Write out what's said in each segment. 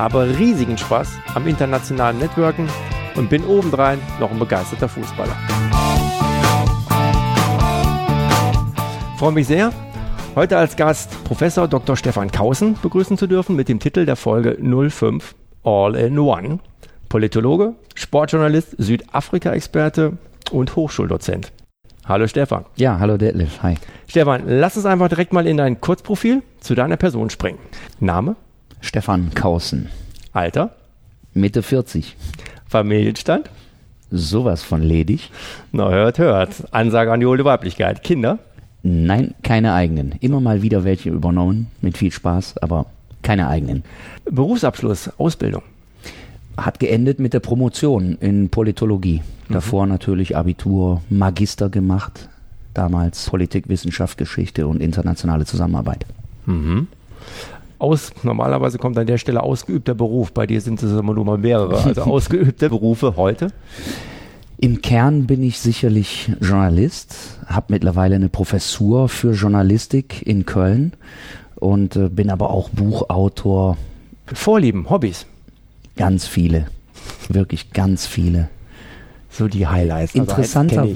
habe riesigen Spaß am internationalen Networken und bin obendrein noch ein begeisterter Fußballer. Freue mich sehr, Heute als Gast Professor Dr. Stefan Kausen begrüßen zu dürfen mit dem Titel der Folge 05 All in One. Politologe, Sportjournalist, Südafrika-Experte und Hochschuldozent. Hallo Stefan. Ja, hallo Detlef. Hi. Stefan, lass uns einfach direkt mal in dein Kurzprofil zu deiner Person springen. Name? Stefan Kausen. Alter? Mitte 40. Familienstand? Sowas von ledig. Na, hört, hört. Ansage an die hohle Weiblichkeit. Kinder? Nein, keine eigenen. Immer mal wieder welche übernommen, mit viel Spaß, aber keine eigenen. Berufsabschluss, Ausbildung. Hat geendet mit der Promotion in Politologie. Mhm. Davor natürlich Abitur, Magister gemacht. Damals Politik, Wissenschaft, Geschichte und internationale Zusammenarbeit. Mhm. Aus, normalerweise kommt an der Stelle ausgeübter Beruf. Bei dir sind es immer nur mal mehrere. Also ausgeübte Berufe heute? Im Kern bin ich sicherlich Journalist, habe mittlerweile eine Professur für Journalistik in Köln und äh, bin aber auch Buchautor. Vorlieben, Hobbys? Ganz viele, wirklich ganz viele. So die Highlights. Also Interessanter,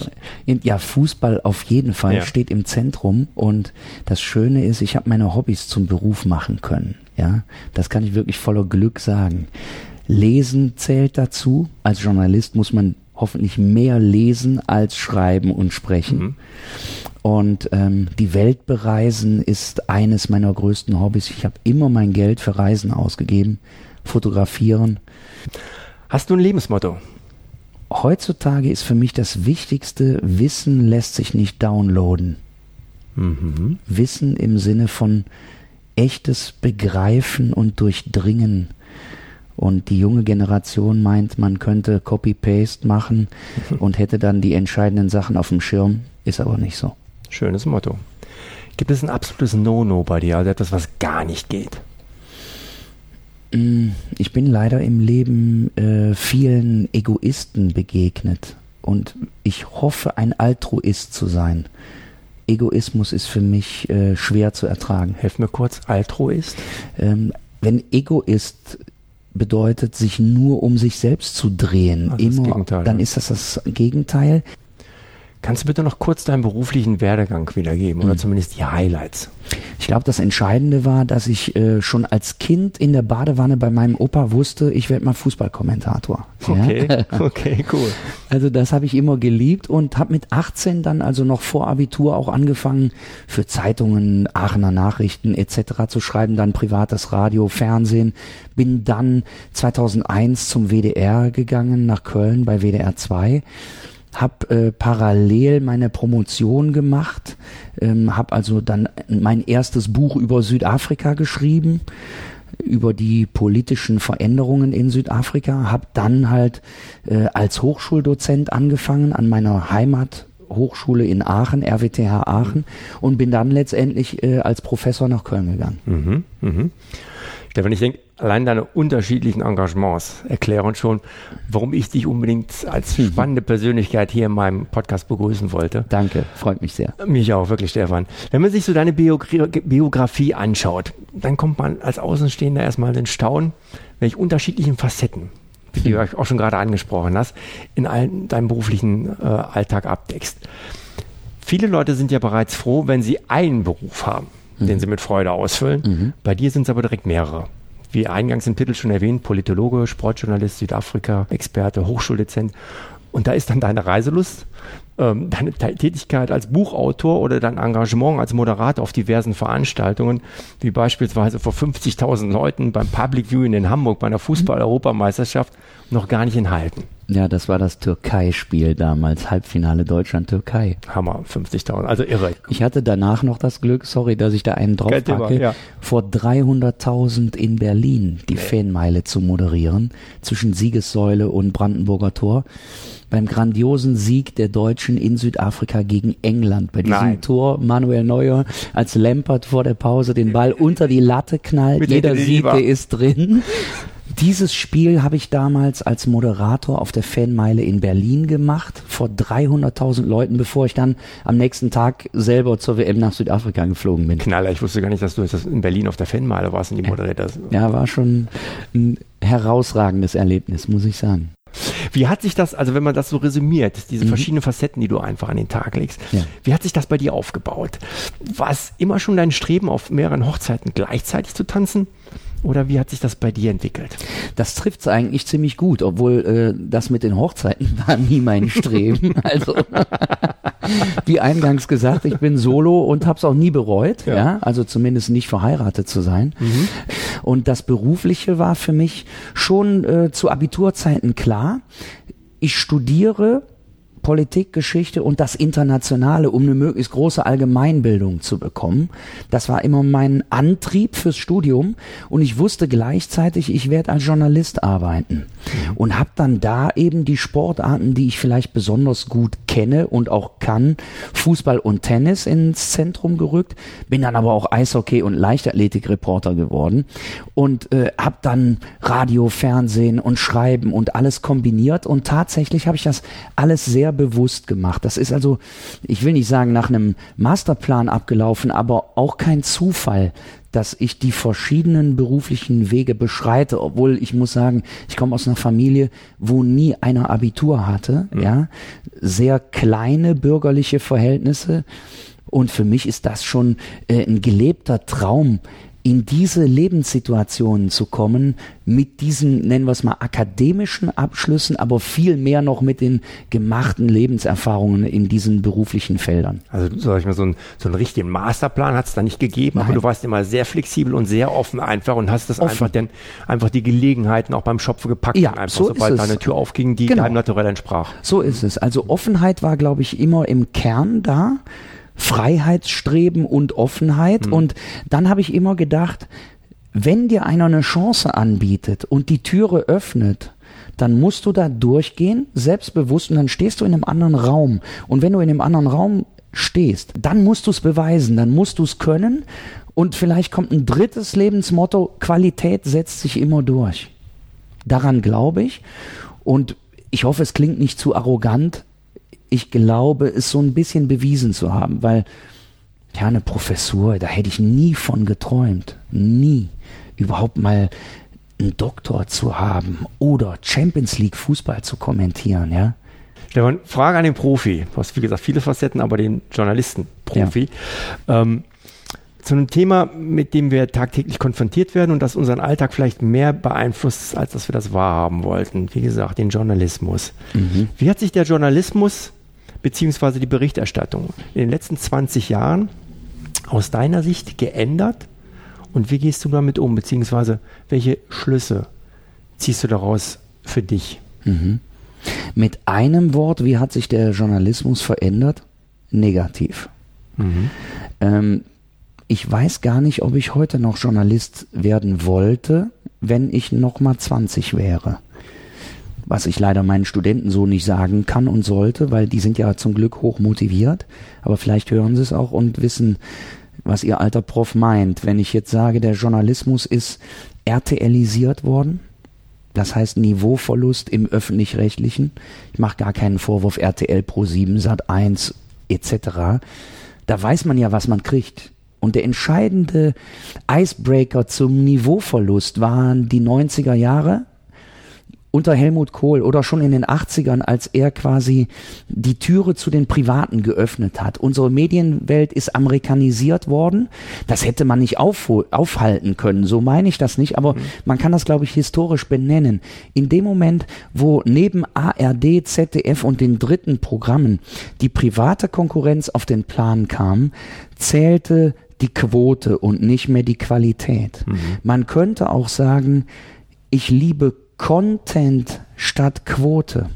ja, Fußball auf jeden Fall ja. steht im Zentrum und das Schöne ist, ich habe meine Hobbys zum Beruf machen können. Ja, das kann ich wirklich voller Glück sagen. Lesen zählt dazu. Als Journalist muss man hoffentlich mehr lesen als schreiben und sprechen. Mhm. Und ähm, die Welt bereisen ist eines meiner größten Hobbys. Ich habe immer mein Geld für Reisen ausgegeben, fotografieren. Hast du ein Lebensmotto? Heutzutage ist für mich das Wichtigste, Wissen lässt sich nicht downloaden. Mhm. Wissen im Sinne von echtes Begreifen und Durchdringen und die junge Generation meint, man könnte Copy-Paste machen und hätte dann die entscheidenden Sachen auf dem Schirm. Ist aber nicht so. Schönes Motto. Gibt es ein absolutes No-No bei dir, also etwas, was gar nicht geht? Mm, ich bin leider im Leben äh, vielen Egoisten begegnet und ich hoffe, ein Altruist zu sein. Egoismus ist für mich äh, schwer zu ertragen. Helf mir kurz, Altruist? Ähm, wenn Egoist bedeutet, sich nur um sich selbst zu drehen. Also Immer, dann ist das das Gegenteil. Kannst du bitte noch kurz deinen beruflichen Werdegang wiedergeben oder mhm. zumindest die Highlights? Ich glaube, das Entscheidende war, dass ich äh, schon als Kind in der Badewanne bei meinem Opa wusste, ich werde mal Fußballkommentator. Okay, ja? okay, cool. Also das habe ich immer geliebt und habe mit 18 dann also noch vor Abitur auch angefangen, für Zeitungen, Aachener Nachrichten etc. zu schreiben, dann privates Radio, Fernsehen. Bin dann 2001 zum WDR gegangen, nach Köln bei WDR 2 habe äh, parallel meine Promotion gemacht, ähm, habe also dann mein erstes Buch über Südafrika geschrieben, über die politischen Veränderungen in Südafrika, habe dann halt äh, als Hochschuldozent angefangen an meiner Heimat Hochschule in Aachen, RWTH Aachen, und bin dann letztendlich äh, als Professor nach Köln gegangen. Mhm, mh. Stefan, ich denke, allein deine unterschiedlichen Engagements erklären schon, warum ich dich unbedingt als mhm. spannende Persönlichkeit hier in meinem Podcast begrüßen wollte. Danke, freut mich sehr. Mich auch, wirklich, Stefan. Wenn man sich so deine Biografie anschaut, dann kommt man als Außenstehender erstmal in Staunen, welche unterschiedlichen Facetten, wie du mhm. auch schon gerade angesprochen hast, in allen deinem beruflichen äh, Alltag abdeckst. Viele Leute sind ja bereits froh, wenn sie einen Beruf haben mhm. den sie mit Freude ausfüllen. Mhm. Bei dir sind es aber direkt mehrere. Wie eingangs im Titel schon erwähnt, Politologe, Sportjournalist, Südafrika, Experte, Hochschuldezent. Und da ist dann deine Reiselust ähm, deine Tätigkeit als Buchautor oder dein Engagement als Moderator auf diversen Veranstaltungen, wie beispielsweise vor 50.000 Leuten beim Public Viewing in Hamburg bei einer Fußball-Europameisterschaft, noch gar nicht enthalten. Ja, das war das Türkei-Spiel damals, Halbfinale Deutschland-Türkei. Hammer, 50.000, also irre. Ich hatte danach noch das Glück, sorry, dass ich da einen draufpacke, ja. vor 300.000 in Berlin die nee. Fanmeile zu moderieren, zwischen Siegessäule und Brandenburger Tor. Beim grandiosen Sieg der Deutschen in Südafrika gegen England. Bei diesem Nein. Tor Manuel Neuer als Lampert vor der Pause den Ball unter die Latte knallt. Jeder sieht, der ist drin. Dieses Spiel habe ich damals als Moderator auf der Fanmeile in Berlin gemacht, vor 300.000 Leuten, bevor ich dann am nächsten Tag selber zur WM nach Südafrika geflogen bin. Knaller, ich wusste gar nicht, dass du in Berlin auf der Fanmeile warst und die hast. Ja, war schon ein herausragendes Erlebnis, muss ich sagen. Wie hat sich das, also wenn man das so resümiert, diese mhm. verschiedenen Facetten, die du einfach an den Tag legst, ja. wie hat sich das bei dir aufgebaut? War es immer schon dein Streben, auf mehreren Hochzeiten gleichzeitig zu tanzen? Oder wie hat sich das bei dir entwickelt? Das trifft es eigentlich ziemlich gut, obwohl äh, das mit den Hochzeiten war nie mein Streben. also wie eingangs gesagt, ich bin solo und habe es auch nie bereut. Ja. ja. also zumindest nicht verheiratet zu sein. Mhm. Und das berufliche war für mich schon äh, zu Abiturzeiten klar. Ich studiere Politik, Geschichte und das Internationale, um eine möglichst große Allgemeinbildung zu bekommen. Das war immer mein Antrieb fürs Studium. Und ich wusste gleichzeitig, ich werde als Journalist arbeiten. Und habe dann da eben die Sportarten, die ich vielleicht besonders gut kenne und auch kann, Fußball und Tennis ins Zentrum gerückt, bin dann aber auch Eishockey und Leichtathletik-Reporter geworden. Und äh, habe dann Radio, Fernsehen und Schreiben und alles kombiniert. Und tatsächlich habe ich das alles sehr bewusst gemacht. Das ist also, ich will nicht sagen nach einem Masterplan abgelaufen, aber auch kein Zufall, dass ich die verschiedenen beruflichen Wege beschreite, obwohl ich muss sagen, ich komme aus einer Familie, wo nie einer Abitur hatte, mhm. ja, sehr kleine bürgerliche Verhältnisse und für mich ist das schon äh, ein gelebter Traum, in diese Lebenssituationen zu kommen, mit diesen, nennen wir es mal, akademischen Abschlüssen, aber viel mehr noch mit den gemachten Lebenserfahrungen in diesen beruflichen Feldern. Also sag ich mal, so, ein, so einen richtigen Masterplan hat es da nicht gegeben, Nein. aber du warst immer sehr flexibel und sehr offen einfach und hast das offen. einfach dann einfach die Gelegenheiten auch beim Schopfe gepackt, ja, einfach so sobald deine Tür aufging, die genau. deinem Naturell entsprach. So ist es. Also Offenheit war, glaube ich, immer im Kern da. Freiheitsstreben und Offenheit. Mhm. Und dann habe ich immer gedacht, wenn dir einer eine Chance anbietet und die Türe öffnet, dann musst du da durchgehen, selbstbewusst, und dann stehst du in einem anderen Raum. Und wenn du in einem anderen Raum stehst, dann musst du es beweisen, dann musst du es können. Und vielleicht kommt ein drittes Lebensmotto, Qualität setzt sich immer durch. Daran glaube ich. Und ich hoffe, es klingt nicht zu arrogant, ich glaube, es so ein bisschen bewiesen zu haben, weil ja, eine Professur, da hätte ich nie von geträumt. Nie. Überhaupt mal einen Doktor zu haben oder Champions League Fußball zu kommentieren, ja. Stefan, Frage an den Profi. Du hast, wie gesagt, viele Facetten, aber den Journalisten-Profi. Ja. Ähm, zu einem Thema, mit dem wir tagtäglich konfrontiert werden und das unseren Alltag vielleicht mehr beeinflusst, als dass wir das wahrhaben wollten. Wie gesagt, den Journalismus. Mhm. Wie hat sich der Journalismus beziehungsweise die Berichterstattung in den letzten 20 Jahren aus deiner Sicht geändert und wie gehst du damit um, beziehungsweise welche Schlüsse ziehst du daraus für dich? Mhm. Mit einem Wort, wie hat sich der Journalismus verändert? Negativ. Mhm. Ähm, ich weiß gar nicht, ob ich heute noch Journalist werden wollte, wenn ich noch mal 20 wäre was ich leider meinen Studenten so nicht sagen kann und sollte, weil die sind ja zum Glück hoch motiviert, aber vielleicht hören sie es auch und wissen, was ihr alter Prof meint. Wenn ich jetzt sage, der Journalismus ist RTLisiert worden, das heißt Niveauverlust im öffentlich-rechtlichen. Ich mache gar keinen Vorwurf RTL Pro 7, Sat 1 etc. Da weiß man ja, was man kriegt. Und der entscheidende Icebreaker zum Niveauverlust waren die 90er Jahre, unter Helmut Kohl oder schon in den 80ern, als er quasi die Türe zu den Privaten geöffnet hat. Unsere Medienwelt ist amerikanisiert worden. Das hätte man nicht auf, aufhalten können. So meine ich das nicht, aber mhm. man kann das, glaube ich, historisch benennen. In dem Moment, wo neben ARD, ZDF und den dritten Programmen die private Konkurrenz auf den Plan kam, zählte die Quote und nicht mehr die Qualität. Mhm. Man könnte auch sagen, ich liebe Content statt Quote.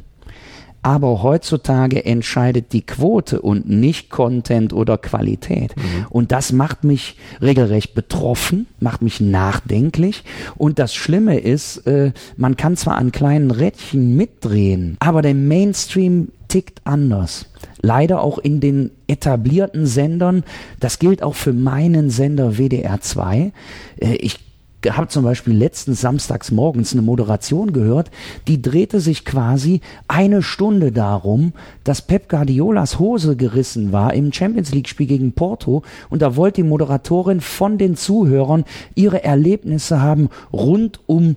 Aber heutzutage entscheidet die Quote und nicht Content oder Qualität. Mhm. Und das macht mich regelrecht betroffen, macht mich nachdenklich. Und das Schlimme ist, äh, man kann zwar an kleinen Rädchen mitdrehen, aber der Mainstream tickt anders. Leider auch in den etablierten Sendern. Das gilt auch für meinen Sender WDR 2. Äh, ich habe zum Beispiel letzten Samstags morgens eine Moderation gehört, die drehte sich quasi eine Stunde darum, dass Pep Guardiolas Hose gerissen war im Champions League Spiel gegen Porto und da wollte die Moderatorin von den Zuhörern ihre Erlebnisse haben rund um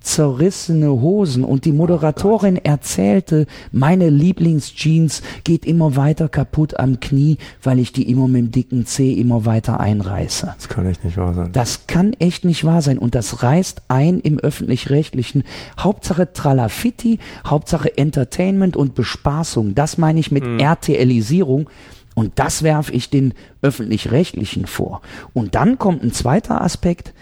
zerrissene Hosen und die Moderatorin erzählte, meine Lieblingsjeans geht immer weiter kaputt am Knie, weil ich die immer mit dem dicken C immer weiter einreiße. Das kann echt nicht wahr sein. Das kann echt nicht wahr sein und das reißt ein im öffentlich-rechtlichen. Hauptsache Tralafitti, Hauptsache Entertainment und Bespaßung. Das meine ich mit hm. RTLisierung. Und das werfe ich den öffentlich-rechtlichen vor. Und dann kommt ein zweiter Aspekt,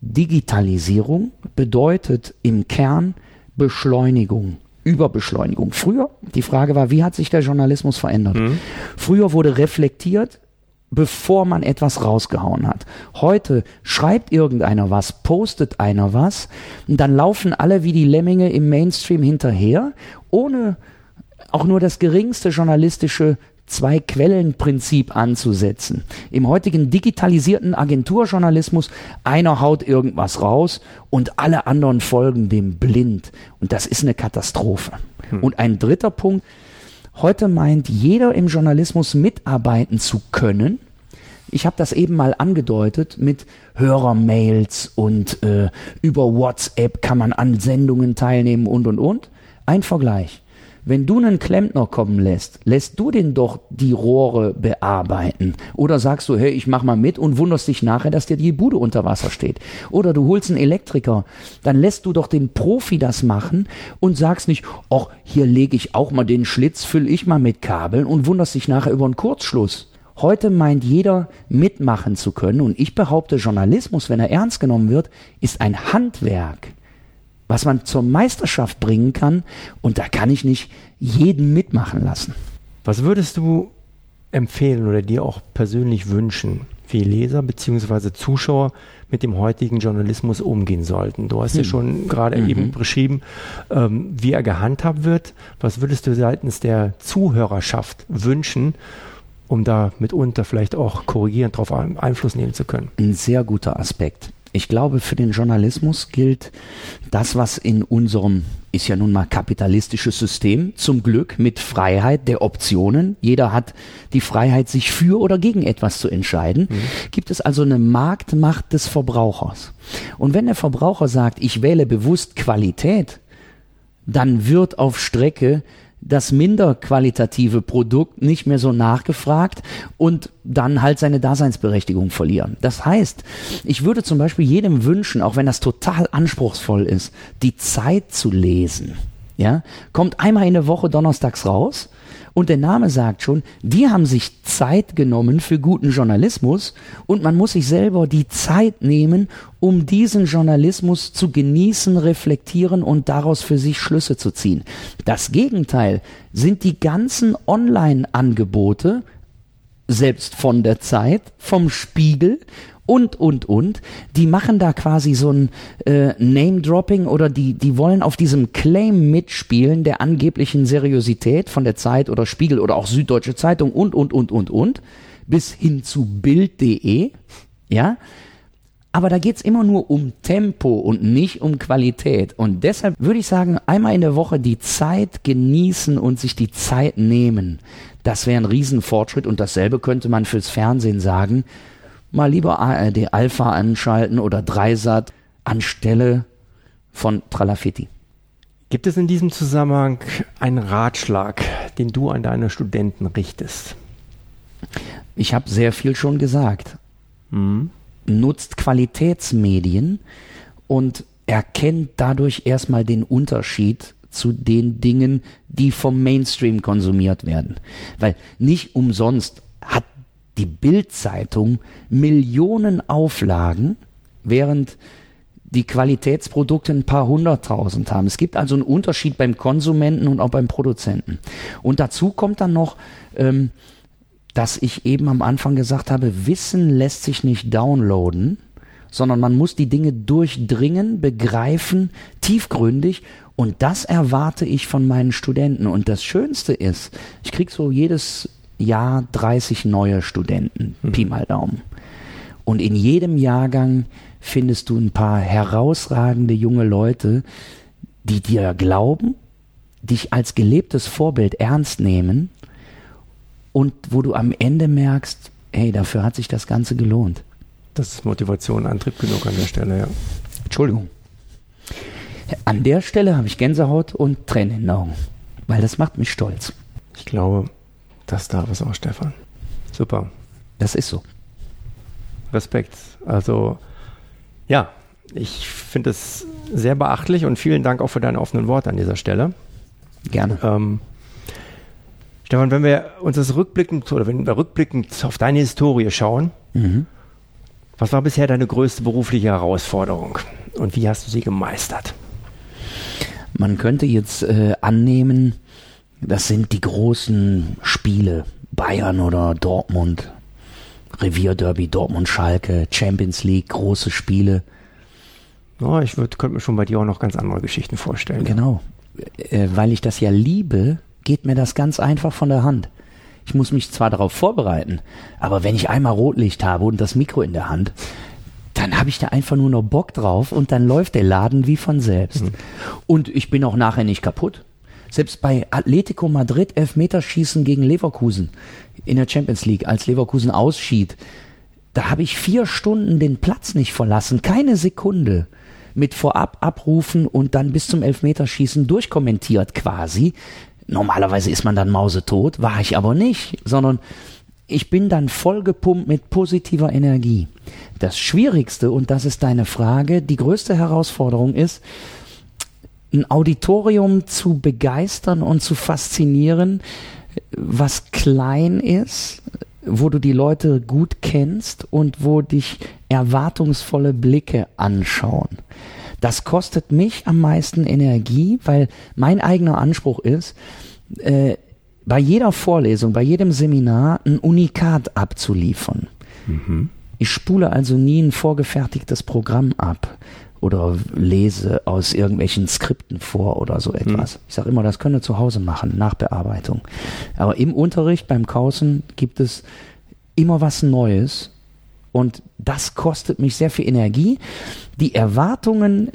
Digitalisierung bedeutet im Kern Beschleunigung, Überbeschleunigung. Früher, die Frage war, wie hat sich der Journalismus verändert? Mhm. Früher wurde reflektiert, bevor man etwas rausgehauen hat. Heute schreibt irgendeiner was, postet einer was, und dann laufen alle wie die Lemminge im Mainstream hinterher, ohne auch nur das geringste journalistische Zwei-Quellen-Prinzip anzusetzen. Im heutigen digitalisierten Agenturjournalismus, einer haut irgendwas raus und alle anderen folgen dem blind. Und das ist eine Katastrophe. Hm. Und ein dritter Punkt, heute meint jeder im Journalismus mitarbeiten zu können. Ich habe das eben mal angedeutet mit Hörermails und äh, über WhatsApp kann man an Sendungen teilnehmen und und und. Ein Vergleich. Wenn du einen Klempner kommen lässt, lässt du den doch die Rohre bearbeiten. Oder sagst du, hey, ich mach mal mit und wunderst dich nachher, dass dir die Bude unter Wasser steht. Oder du holst einen Elektriker, dann lässt du doch den Profi das machen und sagst nicht, ach, hier lege ich auch mal den Schlitz, fülle ich mal mit Kabeln und wunderst dich nachher über einen Kurzschluss. Heute meint jeder mitmachen zu können und ich behaupte, Journalismus, wenn er ernst genommen wird, ist ein Handwerk was man zur Meisterschaft bringen kann. Und da kann ich nicht jeden mitmachen lassen. Was würdest du empfehlen oder dir auch persönlich wünschen, wie Leser bzw. Zuschauer mit dem heutigen Journalismus umgehen sollten? Du hast hm. ja schon gerade mhm. eben beschrieben, ähm, wie er gehandhabt wird. Was würdest du seitens der Zuhörerschaft wünschen, um da mitunter vielleicht auch korrigierend darauf Einfluss nehmen zu können? Ein sehr guter Aspekt. Ich glaube, für den Journalismus gilt das, was in unserem, ist ja nun mal kapitalistisches System, zum Glück mit Freiheit der Optionen. Jeder hat die Freiheit, sich für oder gegen etwas zu entscheiden. Mhm. Gibt es also eine Marktmacht des Verbrauchers. Und wenn der Verbraucher sagt, ich wähle bewusst Qualität, dann wird auf Strecke das minder qualitative Produkt nicht mehr so nachgefragt und dann halt seine Daseinsberechtigung verlieren. Das heißt, ich würde zum Beispiel jedem wünschen, auch wenn das total anspruchsvoll ist, die Zeit zu lesen. Ja, kommt einmal in der Woche donnerstags raus und der Name sagt schon, die haben sich Zeit genommen für guten Journalismus und man muss sich selber die Zeit nehmen, um diesen Journalismus zu genießen, reflektieren und daraus für sich Schlüsse zu ziehen. Das Gegenteil sind die ganzen Online-Angebote, selbst von der Zeit, vom Spiegel und, und, und. Die machen da quasi so ein äh, Name-Dropping oder die, die wollen auf diesem Claim mitspielen der angeblichen Seriosität von der Zeit oder Spiegel oder auch Süddeutsche Zeitung und, und, und, und, und. Bis hin zu Bild.de. Ja. Aber da geht's immer nur um Tempo und nicht um Qualität. Und deshalb würde ich sagen, einmal in der Woche die Zeit genießen und sich die Zeit nehmen. Das wäre ein Riesenfortschritt und dasselbe könnte man fürs Fernsehen sagen mal lieber ARD Alpha anschalten oder Dreisat anstelle von Tralafitti. Gibt es in diesem Zusammenhang einen Ratschlag, den du an deine Studenten richtest? Ich habe sehr viel schon gesagt. Mhm. Nutzt Qualitätsmedien und erkennt dadurch erstmal den Unterschied zu den Dingen, die vom Mainstream konsumiert werden. Weil nicht umsonst die Bildzeitung Millionen Auflagen, während die Qualitätsprodukte ein paar hunderttausend haben. Es gibt also einen Unterschied beim Konsumenten und auch beim Produzenten. Und dazu kommt dann noch, ähm, dass ich eben am Anfang gesagt habe, Wissen lässt sich nicht downloaden, sondern man muss die Dinge durchdringen, begreifen, tiefgründig und das erwarte ich von meinen Studenten. Und das Schönste ist, ich kriege so jedes Jahr 30 neue Studenten, mhm. Pi mal Daumen. Und in jedem Jahrgang findest du ein paar herausragende junge Leute, die dir glauben, dich als gelebtes Vorbild ernst nehmen und wo du am Ende merkst, hey, dafür hat sich das Ganze gelohnt. Das ist Motivation, Antrieb genug an der Stelle, ja. Entschuldigung. An der Stelle habe ich Gänsehaut und Tränen in den Augen, weil das macht mich stolz. Ich glaube, das darf es auch, Stefan. Super. Das ist so. Respekt. Also ja, ich finde es sehr beachtlich und vielen Dank auch für deine offenen Worte an dieser Stelle. Gerne. Ähm, Stefan, wenn wir uns das rückblickend oder wenn wir rückblickend auf deine Historie schauen, mhm. was war bisher deine größte berufliche Herausforderung und wie hast du sie gemeistert? Man könnte jetzt äh, annehmen, das sind die großen Spiele, Bayern oder Dortmund, Revierderby, Dortmund, Schalke, Champions League, große Spiele. Ja, ich würd, könnte mir schon bei dir auch noch ganz andere Geschichten vorstellen. Genau. Äh, weil ich das ja liebe, geht mir das ganz einfach von der Hand. Ich muss mich zwar darauf vorbereiten, aber wenn ich einmal Rotlicht habe und das Mikro in der Hand, dann habe ich da einfach nur noch Bock drauf und dann läuft der Laden wie von selbst. Mhm. Und ich bin auch nachher nicht kaputt. Selbst bei Atletico Madrid Elfmeterschießen gegen Leverkusen in der Champions League, als Leverkusen ausschied, da habe ich vier Stunden den Platz nicht verlassen, keine Sekunde mit vorab abrufen und dann bis zum Elfmeterschießen durchkommentiert quasi. Normalerweise ist man dann mausetot, war ich aber nicht, sondern ich bin dann vollgepumpt mit positiver Energie. Das Schwierigste, und das ist deine Frage, die größte Herausforderung ist, ein Auditorium zu begeistern und zu faszinieren, was klein ist, wo du die Leute gut kennst und wo dich erwartungsvolle Blicke anschauen. Das kostet mich am meisten Energie, weil mein eigener Anspruch ist, äh, bei jeder Vorlesung, bei jedem Seminar ein Unikat abzuliefern. Mhm. Ich spule also nie ein vorgefertigtes Programm ab oder lese aus irgendwelchen Skripten vor oder so etwas. Hm. Ich sage immer, das könnt ihr zu Hause machen, Nachbearbeitung. Aber im Unterricht, beim Kausen, gibt es immer was Neues und das kostet mich sehr viel Energie, die Erwartungen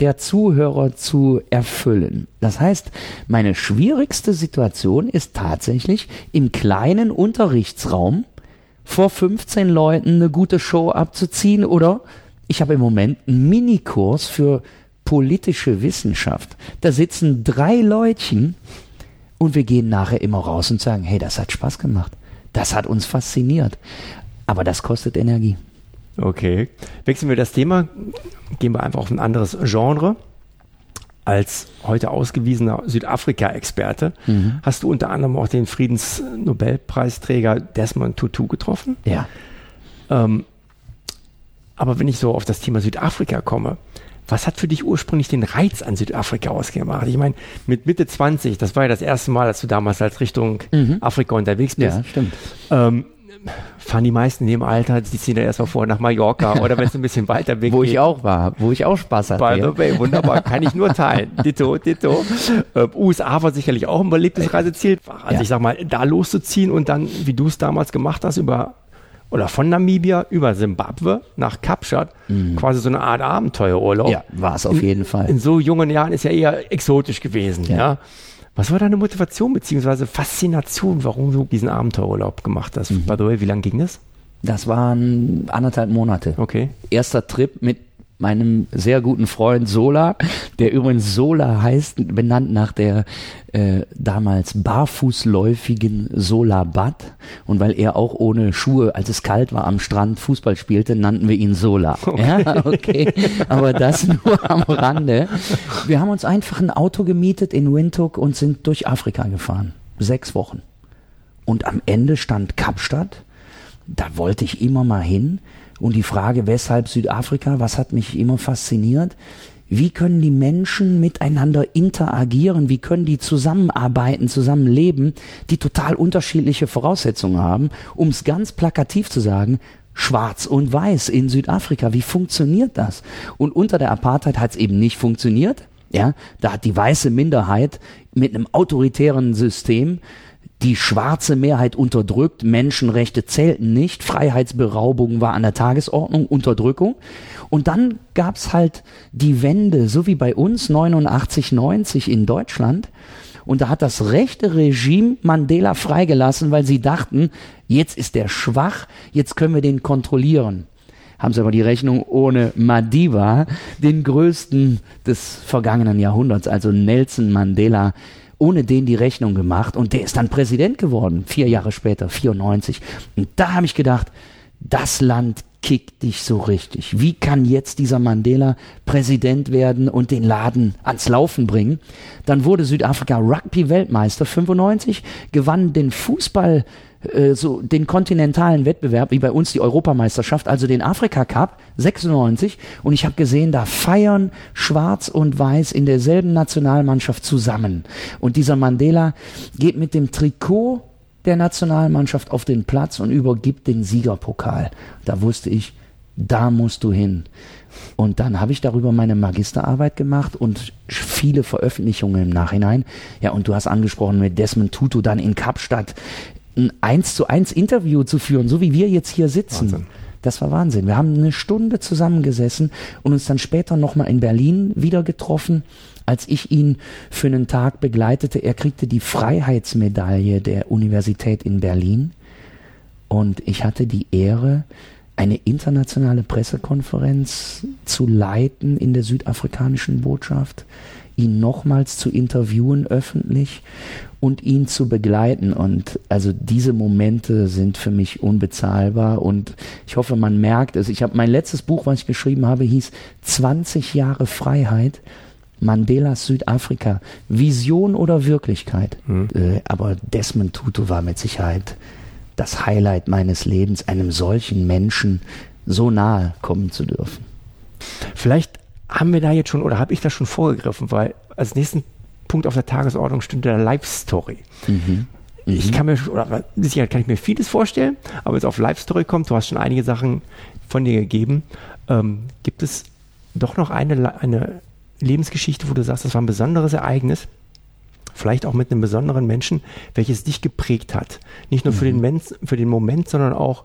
der Zuhörer zu erfüllen. Das heißt, meine schwierigste Situation ist tatsächlich im kleinen Unterrichtsraum vor 15 Leuten eine gute Show abzuziehen oder ich habe im Moment einen Minikurs für politische Wissenschaft. Da sitzen drei Leutchen und wir gehen nachher immer raus und sagen, hey, das hat Spaß gemacht. Das hat uns fasziniert. Aber das kostet Energie. Okay. Wechseln wir das Thema, gehen wir einfach auf ein anderes Genre. Als heute ausgewiesener Südafrika-Experte mhm. hast du unter anderem auch den Friedensnobelpreisträger Desmond Tutu getroffen. Ja. Ähm, aber wenn ich so auf das Thema Südafrika komme, was hat für dich ursprünglich den Reiz an Südafrika ausgemacht? Ich meine, mit Mitte 20, das war ja das erste Mal, als du damals als Richtung mhm. Afrika unterwegs bist. Ja, stimmt. Ähm, fahren die meisten in dem Alter, die ziehen ja erstmal vor nach Mallorca oder wenn es ein bisschen weiter weg Wo ich auch war, wo ich auch Spaß hatte. By the way, wunderbar, kann ich nur teilen. Ditto, ditto. Äh, USA war sicherlich auch ein beliebtes Reiseziel. Also ja. ich sag mal, da loszuziehen und dann, wie du es damals gemacht hast, über oder von Namibia über Simbabwe nach Kapstadt, mhm. quasi so eine Art Abenteuerurlaub. Ja, war es auf jeden in, Fall. In so jungen Jahren ist ja eher exotisch gewesen, ja. ja. Was war deine Motivation bzw. Faszination, warum du diesen Abenteuerurlaub gemacht hast? Mhm. By the way, wie lange ging das? Das waren anderthalb Monate. Okay. Erster Trip mit meinem sehr guten Freund Sola, der übrigens Sola heißt, benannt nach der äh, damals barfußläufigen Sola Bad. Und weil er auch ohne Schuhe, als es kalt war, am Strand Fußball spielte, nannten wir ihn Sola. Okay. Ja, okay. Aber das nur am Rande. Wir haben uns einfach ein Auto gemietet in Windhoek und sind durch Afrika gefahren. Sechs Wochen. Und am Ende stand Kapstadt. Da wollte ich immer mal hin. Und die Frage, weshalb Südafrika, was hat mich immer fasziniert? Wie können die Menschen miteinander interagieren? Wie können die zusammenarbeiten, zusammenleben, die total unterschiedliche Voraussetzungen haben? Um es ganz plakativ zu sagen, Schwarz und Weiß in Südafrika. Wie funktioniert das? Und unter der Apartheid hat es eben nicht funktioniert. Ja, da hat die weiße Minderheit mit einem autoritären System die schwarze Mehrheit unterdrückt, Menschenrechte zählten nicht, Freiheitsberaubung war an der Tagesordnung, Unterdrückung. Und dann gab's halt die Wende, so wie bei uns 89, 90 in Deutschland. Und da hat das rechte Regime Mandela freigelassen, weil sie dachten, jetzt ist der schwach, jetzt können wir den kontrollieren. Haben sie aber die Rechnung ohne Madiba, den größten des vergangenen Jahrhunderts, also Nelson Mandela, ohne den die Rechnung gemacht und der ist dann Präsident geworden, vier Jahre später, 94. Und da habe ich gedacht, das Land kickt dich so richtig. Wie kann jetzt dieser Mandela Präsident werden und den Laden ans Laufen bringen? Dann wurde Südafrika Rugby-Weltmeister 95, gewann den Fußball äh, so den kontinentalen Wettbewerb, wie bei uns die Europameisterschaft, also den Afrika Cup 96 und ich habe gesehen, da feiern Schwarz und Weiß in derselben Nationalmannschaft zusammen. Und dieser Mandela geht mit dem Trikot der Nationalmannschaft auf den Platz und übergibt den Siegerpokal. Da wusste ich, da musst du hin. Und dann habe ich darüber meine Magisterarbeit gemacht und viele Veröffentlichungen im Nachhinein. Ja, und du hast angesprochen mit Desmond Tutu dann in Kapstadt ein eins zu eins Interview zu führen, so wie wir jetzt hier sitzen. Wahnsinn. Das war Wahnsinn. Wir haben eine Stunde zusammengesessen und uns dann später nochmal in Berlin wieder getroffen, als ich ihn für einen Tag begleitete. Er kriegte die Freiheitsmedaille der Universität in Berlin und ich hatte die Ehre, eine internationale Pressekonferenz zu leiten in der südafrikanischen Botschaft, ihn nochmals zu interviewen öffentlich und ihn zu begleiten. Und also diese Momente sind für mich unbezahlbar und ich hoffe, man merkt es. Ich habe mein letztes Buch, was ich geschrieben habe, hieß 20 Jahre Freiheit. Mandelas Südafrika, Vision oder Wirklichkeit. Mhm. Äh, aber Desmond Tutu war mit Sicherheit das Highlight meines Lebens, einem solchen Menschen so nahe kommen zu dürfen. Vielleicht haben wir da jetzt schon oder habe ich das schon vorgegriffen, weil als nächsten Punkt auf der Tagesordnung stünde der Live Story. Mhm. Ich kann mir, oder sicher kann ich mir vieles vorstellen, aber wenn es auf Live Story kommt, du hast schon einige Sachen von dir gegeben. Ähm, gibt es doch noch eine, eine Lebensgeschichte, wo du sagst, das war ein besonderes Ereignis? Vielleicht auch mit einem besonderen Menschen, welches dich geprägt hat. Nicht nur mhm. für, den Men für den Moment, sondern auch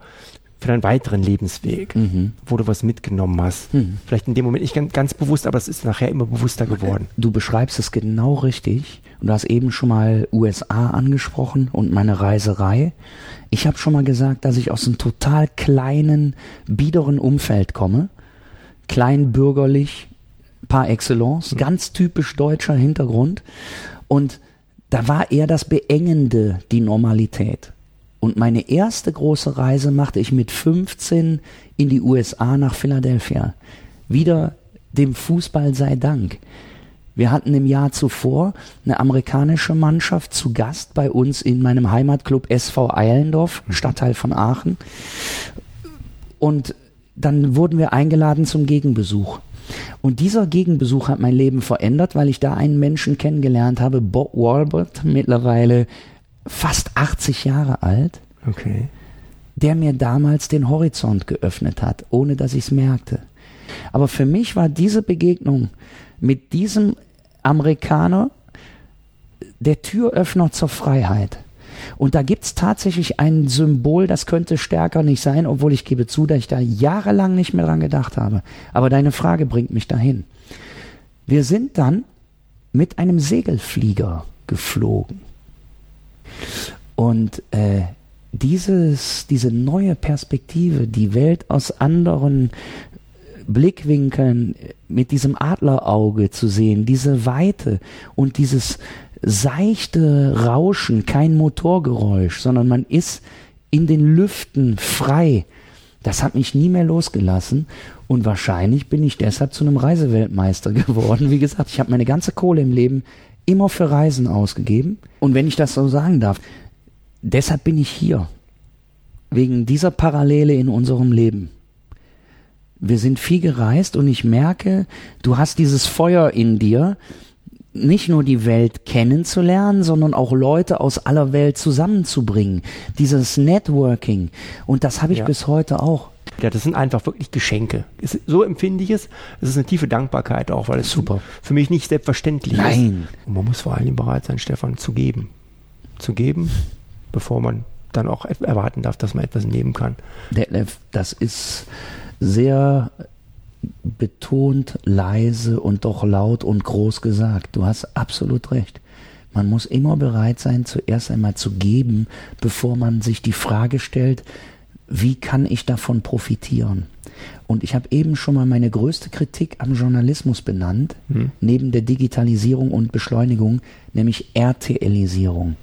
für deinen weiteren Lebensweg, mhm. wo du was mitgenommen hast. Mhm. Vielleicht in dem Moment nicht ganz, ganz bewusst, aber es ist nachher immer bewusster geworden. Du beschreibst es genau richtig. Und du hast eben schon mal USA angesprochen und meine Reiserei. Ich habe schon mal gesagt, dass ich aus einem total kleinen, biederen Umfeld komme. Kleinbürgerlich, par excellence, mhm. ganz typisch deutscher Hintergrund. Und da war eher das Beengende die Normalität. Und meine erste große Reise machte ich mit 15 in die USA nach Philadelphia. Wieder dem Fußball sei Dank. Wir hatten im Jahr zuvor eine amerikanische Mannschaft zu Gast bei uns in meinem Heimatclub SV Eilendorf, mhm. Stadtteil von Aachen. Und dann wurden wir eingeladen zum Gegenbesuch. Und dieser Gegenbesuch hat mein Leben verändert, weil ich da einen Menschen kennengelernt habe, Bob Walbert, mittlerweile fast 80 Jahre alt, okay. der mir damals den Horizont geöffnet hat, ohne dass ich es merkte. Aber für mich war diese Begegnung mit diesem Amerikaner der Türöffner zur Freiheit. Und da gibt's tatsächlich ein Symbol, das könnte stärker nicht sein, obwohl ich gebe zu, dass ich da jahrelang nicht mehr dran gedacht habe. Aber deine Frage bringt mich dahin. Wir sind dann mit einem Segelflieger geflogen. Und äh, dieses, diese neue Perspektive, die Welt aus anderen Blickwinkeln mit diesem Adlerauge zu sehen, diese Weite und dieses seichte Rauschen, kein Motorgeräusch, sondern man ist in den Lüften frei. Das hat mich nie mehr losgelassen und wahrscheinlich bin ich deshalb zu einem Reiseweltmeister geworden. Wie gesagt, ich habe meine ganze Kohle im Leben immer für Reisen ausgegeben und wenn ich das so sagen darf, deshalb bin ich hier. Wegen dieser Parallele in unserem Leben. Wir sind viel gereist und ich merke, du hast dieses Feuer in dir, nicht nur die Welt kennenzulernen, sondern auch Leute aus aller Welt zusammenzubringen. Dieses Networking. Und das habe ich ja. bis heute auch. Ja, das sind einfach wirklich Geschenke. So empfinde ich es. Es ist eine tiefe Dankbarkeit auch, weil es Super. für mich nicht selbstverständlich Nein. ist. Nein. Und man muss vor allem bereit sein, Stefan, zu geben. Zu geben, bevor man dann auch erwarten darf, dass man etwas nehmen kann. Das ist sehr betont, leise und doch laut und groß gesagt. Du hast absolut recht. Man muss immer bereit sein, zuerst einmal zu geben, bevor man sich die Frage stellt, wie kann ich davon profitieren? Und ich habe eben schon mal meine größte Kritik am Journalismus benannt, hm. neben der Digitalisierung und Beschleunigung, nämlich RTLisierung.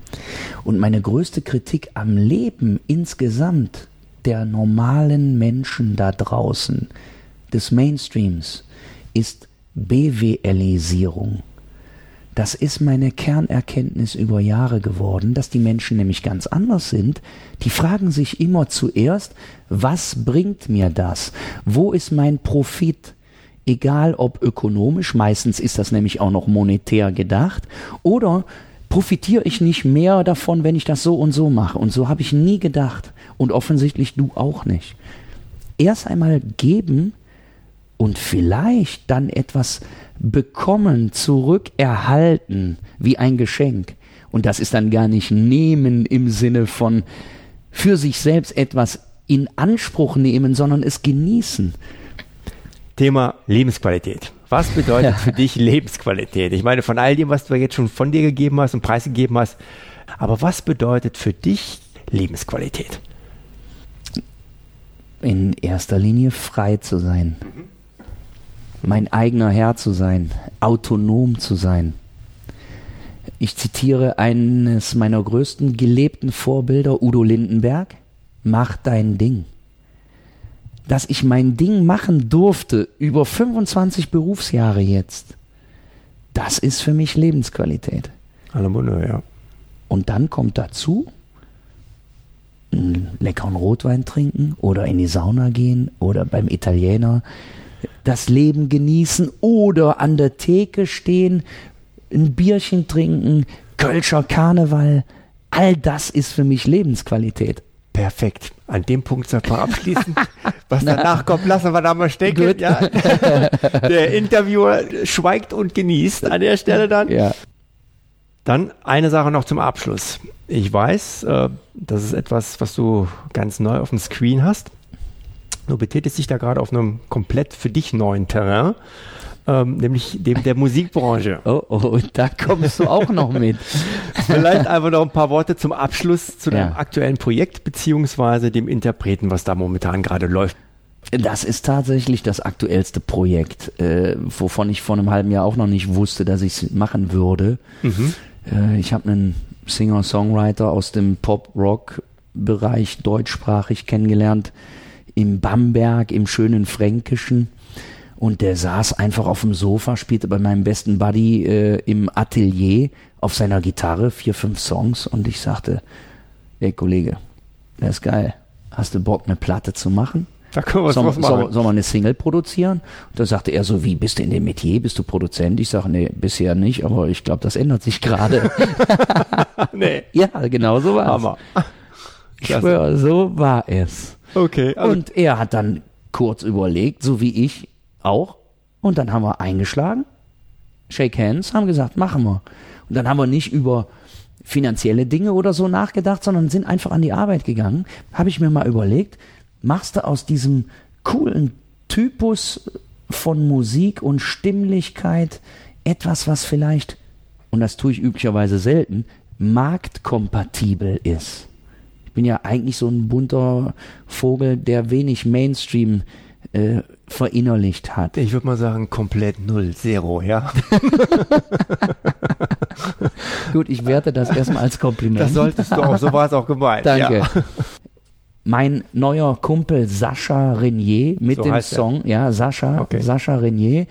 Und meine größte Kritik am Leben insgesamt der normalen Menschen da draußen, des Mainstreams, ist BWLisierung. Das ist meine Kernerkenntnis über Jahre geworden, dass die Menschen nämlich ganz anders sind. Die fragen sich immer zuerst, was bringt mir das? Wo ist mein Profit? Egal ob ökonomisch, meistens ist das nämlich auch noch monetär gedacht, oder profitiere ich nicht mehr davon, wenn ich das so und so mache? Und so habe ich nie gedacht. Und offensichtlich du auch nicht. Erst einmal geben und vielleicht dann etwas bekommen, zurückerhalten, wie ein Geschenk. Und das ist dann gar nicht nehmen im Sinne von für sich selbst etwas in Anspruch nehmen, sondern es genießen. Thema Lebensqualität. Was bedeutet für dich Lebensqualität? Ich meine, von all dem, was du jetzt schon von dir gegeben hast und preisgegeben hast, aber was bedeutet für dich Lebensqualität? In erster Linie frei zu sein. Mhm mein eigener Herr zu sein, autonom zu sein. Ich zitiere eines meiner größten gelebten Vorbilder, Udo Lindenberg, mach dein Ding. Dass ich mein Ding machen durfte über 25 Berufsjahre jetzt, das ist für mich Lebensqualität. Alle Munde, ja. Und dann kommt dazu, einen leckeren Rotwein trinken oder in die Sauna gehen oder beim Italiener das Leben genießen oder an der Theke stehen, ein Bierchen trinken, Kölscher Karneval. All das ist für mich Lebensqualität. Perfekt. An dem Punkt sollten wir abschließen. Was danach kommt, lassen wir da mal stecken. Ja. Der Interviewer schweigt und genießt an der Stelle dann. Ja. Dann eine Sache noch zum Abschluss. Ich weiß, äh, das ist etwas, was du ganz neu auf dem Screen hast. Du betätigst dich da gerade auf einem komplett für dich neuen Terrain. Ähm, nämlich dem der Musikbranche. Oh, oh, da kommst du auch noch mit. Vielleicht einfach noch ein paar Worte zum Abschluss zu deinem ja. aktuellen Projekt beziehungsweise dem Interpreten, was da momentan gerade läuft. Das ist tatsächlich das aktuellste Projekt, äh, wovon ich vor einem halben Jahr auch noch nicht wusste, dass ich es machen würde. Mhm. Äh, ich habe einen Singer-Songwriter aus dem Pop-Rock-Bereich deutschsprachig kennengelernt, im Bamberg, im schönen Fränkischen. Und der saß einfach auf dem Sofa, spielte bei meinem besten Buddy äh, im Atelier auf seiner Gitarre vier, fünf Songs. Und ich sagte, ey Kollege, der ist geil. Hast du Bock, eine Platte zu machen? Da können wir soll, soll, soll man eine Single produzieren? Und da sagte er so, wie, bist du in dem Metier, bist du Produzent? Ich sage, nee, bisher nicht, aber ich glaube, das ändert sich gerade. nee. Ja, genau so war es. Ich schwöre, so war es. Okay. Also und er hat dann kurz überlegt, so wie ich auch. Und dann haben wir eingeschlagen, Shake Hands, haben gesagt, machen wir. Und dann haben wir nicht über finanzielle Dinge oder so nachgedacht, sondern sind einfach an die Arbeit gegangen. Habe ich mir mal überlegt, machst du aus diesem coolen Typus von Musik und Stimmlichkeit etwas, was vielleicht, und das tue ich üblicherweise selten, marktkompatibel ist bin ja eigentlich so ein bunter Vogel, der wenig Mainstream äh, verinnerlicht hat. Ich würde mal sagen, komplett null, zero, ja. Gut, ich werte das erstmal als Kompliment. Das solltest du auch, so war es auch gemeint. Danke. Ja. Mein neuer Kumpel Sascha Renier mit So dem heißt er. Song, ja, Sascha, Okay. Sascha Renier,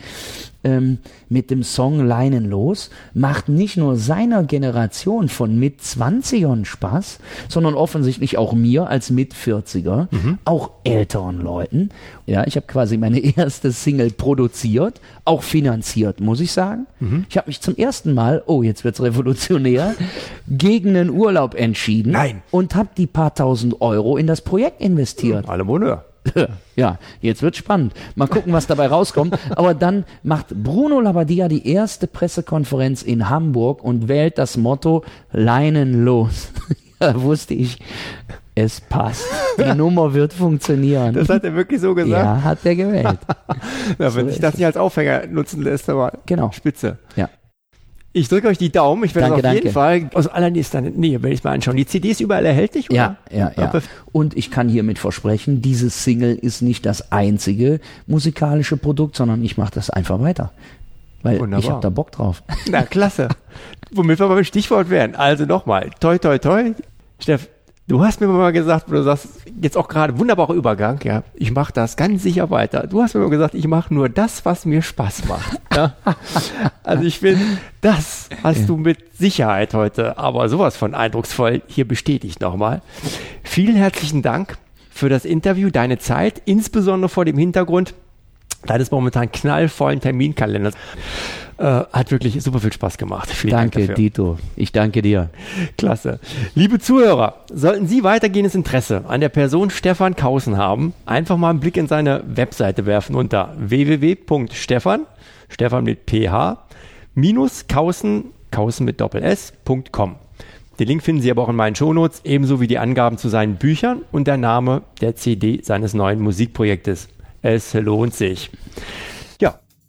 ähm, mit dem Song Leinen los, macht nicht nur seiner Generation von Mit-20ern Spaß, sondern offensichtlich auch mir als Mit-40er, Mhm. auch älteren Leuten. Ja, ich habe quasi meine erste Single produziert, auch finanziert, muss ich sagen. Mhm. Ich habe mich zum ersten Mal, oh, jetzt wird's revolutionär, gegen einen Urlaub entschieden Nein. und habe die paar tausend Euro in das Projekt investiert. Alle Bonheur. Ja, jetzt wird spannend. Mal gucken, was dabei rauskommt. Aber dann macht Bruno Labbadia die erste Pressekonferenz in Hamburg und wählt das Motto Leinen los. Da wusste ich, es passt. Die Nummer wird funktionieren. Das hat er wirklich so gesagt. ja, hat er gewählt. Ja, wenn so sich das nicht als Aufhänger nutzen lässt, aber Genau. spitze. Ja. Ich drücke euch die Daumen. Ich werde Danke, auf jeden danke. Fall aus allernächster Nähe, werde ich mal anschauen. Die CD ist überall erhältlich, oder? Ja, ja, ja. Und ich kann hiermit versprechen, dieses Single ist nicht das einzige musikalische Produkt, sondern ich mache das einfach weiter. Weil Wunderbar. ich habe da Bock drauf. Na, klasse. Womit wir beim Stichwort wären. Also nochmal, toi, toi, toi. Steff, du hast mir mal gesagt, du sagst, jetzt auch gerade, wunderbarer Übergang, ja, ich mache das ganz sicher weiter. Du hast mir mal gesagt, ich mache nur das, was mir Spaß macht. Ja? Also ich finde, das hast du mit Sicherheit heute, aber sowas von eindrucksvoll hier bestätigt nochmal. Vielen herzlichen Dank für das Interview, deine Zeit, insbesondere vor dem Hintergrund deines momentan knallvollen Terminkalenders. Äh, hat wirklich super viel Spaß gemacht. Vielen Danke, Dank dafür. Dito. Ich danke dir. Klasse. Liebe Zuhörer, sollten Sie weitergehendes Interesse an der Person Stefan Kausen haben, einfach mal einen Blick in seine Webseite werfen unter www.stefan, Stefan mit ph, minus Kausen, Kausen mit Doppel S.com. Den Link finden Sie aber auch in meinen Shownotes, ebenso wie die Angaben zu seinen Büchern und der Name der CD seines neuen Musikprojektes. Es lohnt sich.